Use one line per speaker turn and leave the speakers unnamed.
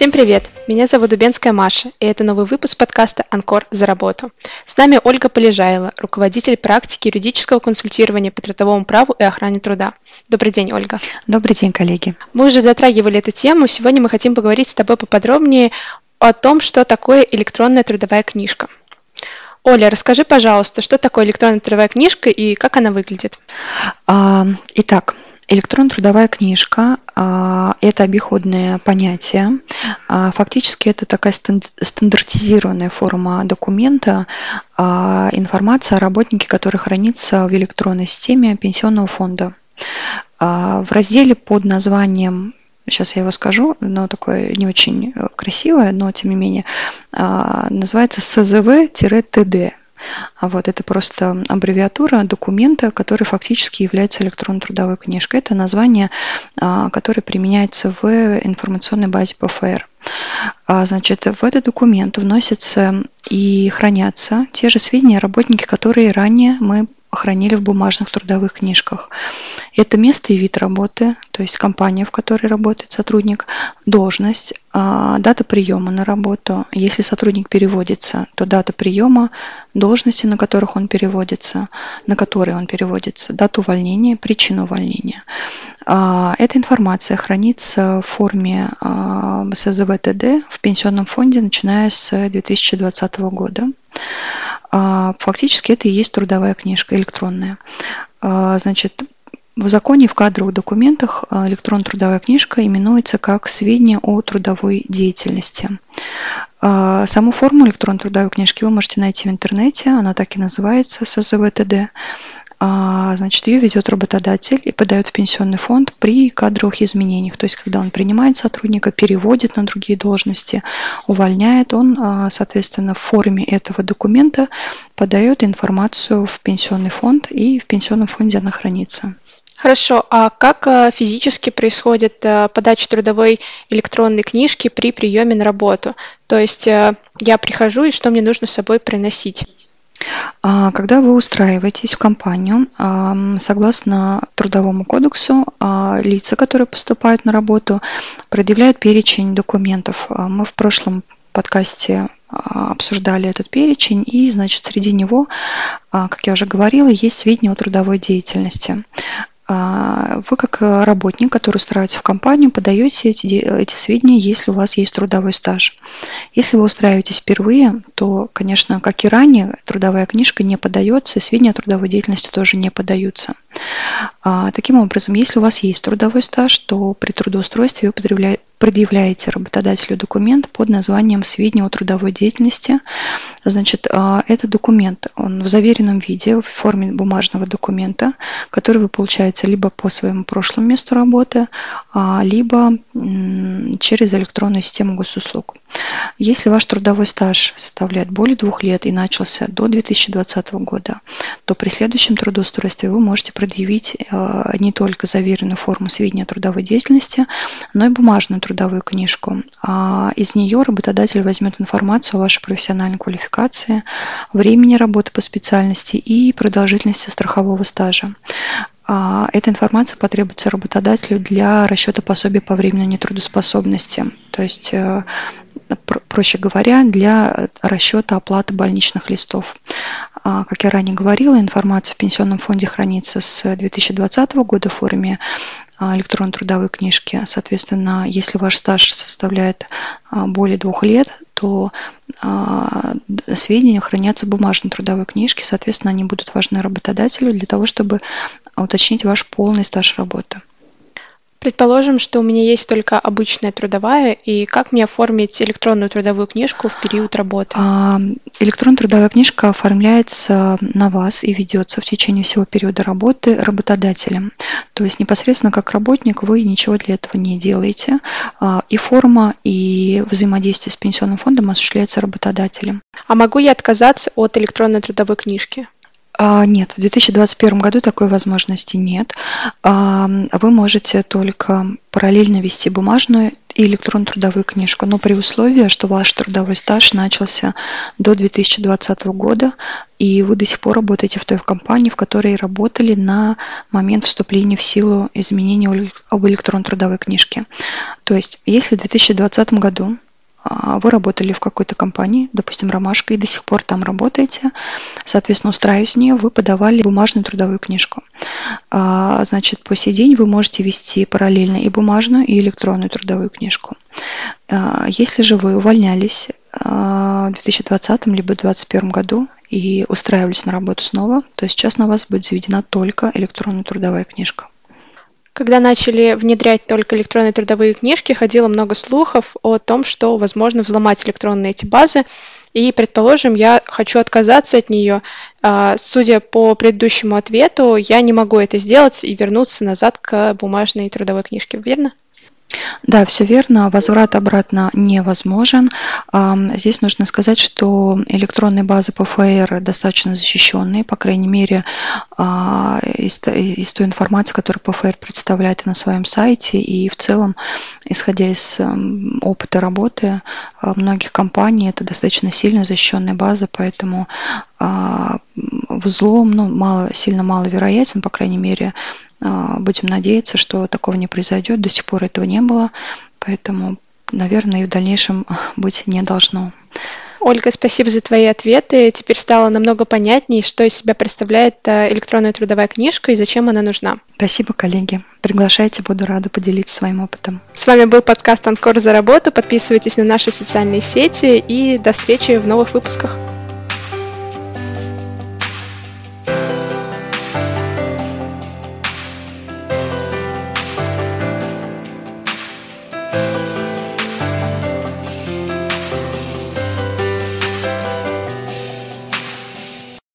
Всем привет! Меня зовут Дубенская Маша, и это новый выпуск подкаста «Анкор за работу». С нами Ольга Полежаева, руководитель практики юридического консультирования по трудовому праву и охране труда. Добрый день, Ольга.
Добрый день, коллеги.
Мы уже затрагивали эту тему. Сегодня мы хотим поговорить с тобой поподробнее о том, что такое электронная трудовая книжка. Оля, расскажи, пожалуйста, что такое электронная трудовая книжка и как она выглядит?
А, итак, Электронно-трудовая книжка а, – это обиходное понятие. А, фактически это такая стандартизированная форма документа, а, информация о работнике, который хранится в электронной системе пенсионного фонда. В разделе под названием сейчас я его скажу, но такое не очень красивое, но тем не менее, называется СЗВ-ТД. А вот это просто аббревиатура документа, который фактически является электронной трудовой книжкой. Это название, а, которое применяется в информационной базе ПФР. А, значит, в этот документ вносятся и хранятся те же сведения о работнике, которые ранее мы хранили в бумажных трудовых книжках. Это место и вид работы, то есть компания, в которой работает сотрудник, должность, а, дата приема на работу. Если сотрудник переводится, то дата приема, должности, на которых он переводится, на которые он переводится, дату увольнения, причину увольнения. А, эта информация хранится в форме а, СЗВТД в пенсионном фонде, начиная с 2020 года. Фактически это и есть трудовая книжка электронная. Значит, в законе в кадровых документах а, электронная трудовая книжка именуется как сведения о трудовой деятельности. А, саму форму электронной трудовой книжки вы можете найти в интернете, она так и называется СЗВТД. А, значит, ее ведет работодатель и подает в пенсионный фонд при кадровых изменениях. То есть, когда он принимает сотрудника, переводит на другие должности, увольняет, он, соответственно, в форме этого документа подает информацию в пенсионный фонд, и в пенсионном фонде она хранится.
Хорошо, а как э, физически происходит э, подача трудовой электронной книжки при приеме на работу? То есть э, я прихожу, и что мне нужно с собой приносить?
А, когда вы устраиваетесь в компанию, согласно Трудовому кодексу, а, лица, которые поступают на работу, предъявляют перечень документов. А, мы в прошлом подкасте обсуждали этот перечень, и, значит, среди него, как я уже говорила, есть сведения о трудовой деятельности. А, вы как э, работник, который устраивается в компанию, подаете эти, эти сведения, если у вас есть трудовой стаж. Если вы устраиваетесь впервые, то, конечно, как и ранее, трудовая книжка не подается, сведения о трудовой деятельности тоже не подаются. А, таким образом, если у вас есть трудовой стаж, то при трудоустройстве вы предъявляете работодателю документ под названием «Сведения о трудовой деятельности». Значит, а, этот документ, он в заверенном виде, в форме бумажного документа, который вы получаете либо по своему прошлому месту работы, а, либо через электронную систему госуслуг. Если ваш трудовой стаж составляет более двух лет и начался до 2020 года, то при следующем трудоустройстве вы можете предъявить а, не только заверенную форму сведения о трудовой деятельности, но и бумажную трудовую книжку. А из нее работодатель возьмет информацию о вашей профессиональной квалификации, времени работы по специальности и продолжительности страхового стажа. А, эта информация потребуется работодателю для расчета пособия по временной нетрудоспособности, то есть, э, проще говоря, для расчета оплаты больничных листов. А, как я ранее говорила, информация в пенсионном фонде хранится с 2020 года в форме электронной трудовой книжки. Соответственно, если ваш стаж составляет более двух лет, то сведения хранятся в бумажной трудовой книжке, соответственно, они будут важны работодателю для того, чтобы уточнить ваш полный стаж работы.
Предположим, что у меня есть только обычная трудовая, и как мне оформить электронную трудовую книжку в период работы? А,
электронная трудовая книжка оформляется на вас и ведется в течение всего периода работы работодателем. То есть непосредственно как работник вы ничего для этого не делаете. А, и форма, и взаимодействие с пенсионным фондом осуществляется работодателем.
А могу я отказаться от электронной трудовой книжки?
А, нет, в 2021 году такой возможности нет. А, вы можете только параллельно вести бумажную и электронную трудовую книжку, но при условии, что ваш трудовой стаж начался до 2020 года, и вы до сих пор работаете в той компании, в которой работали на момент вступления в силу изменений об электронной трудовой книжке. То есть, если в 2020 году вы работали в какой-то компании, допустим, «Ромашка», и до сих пор там работаете, соответственно, устраиваясь в нее, вы подавали бумажную трудовую книжку. А, значит, по сей день вы можете вести параллельно и бумажную, и электронную трудовую книжку. А, если же вы увольнялись в 2020 либо 2021 году и устраивались на работу снова, то сейчас на вас будет заведена только электронная трудовая книжка.
Когда начали внедрять только электронные трудовые книжки, ходило много слухов о том, что возможно взломать электронные эти базы. И, предположим, я хочу отказаться от нее. А, судя по предыдущему ответу, я не могу это сделать и вернуться назад к бумажной трудовой книжке, верно?
Да, все верно. Возврат обратно невозможен. Здесь нужно сказать, что электронные базы ПФР достаточно защищенные, по крайней мере, а, из, той информации, которую ПФР представляет на своем сайте, и в целом, исходя из опыта работы а, многих компаний, это достаточно сильно защищенная база, поэтому взлом ну, мало, сильно маловероятен, по крайней мере, а, будем надеяться, что такого не произойдет. До сих пор этого не было, поэтому, наверное, и в дальнейшем быть не должно.
Ольга, спасибо за твои ответы. Теперь стало намного понятнее, что из себя представляет э, электронная трудовая книжка и зачем она нужна.
Спасибо, коллеги. Приглашайте, буду рада поделиться своим опытом.
С вами был подкаст «Анкор за работу». Подписывайтесь на наши социальные сети и до встречи в новых выпусках.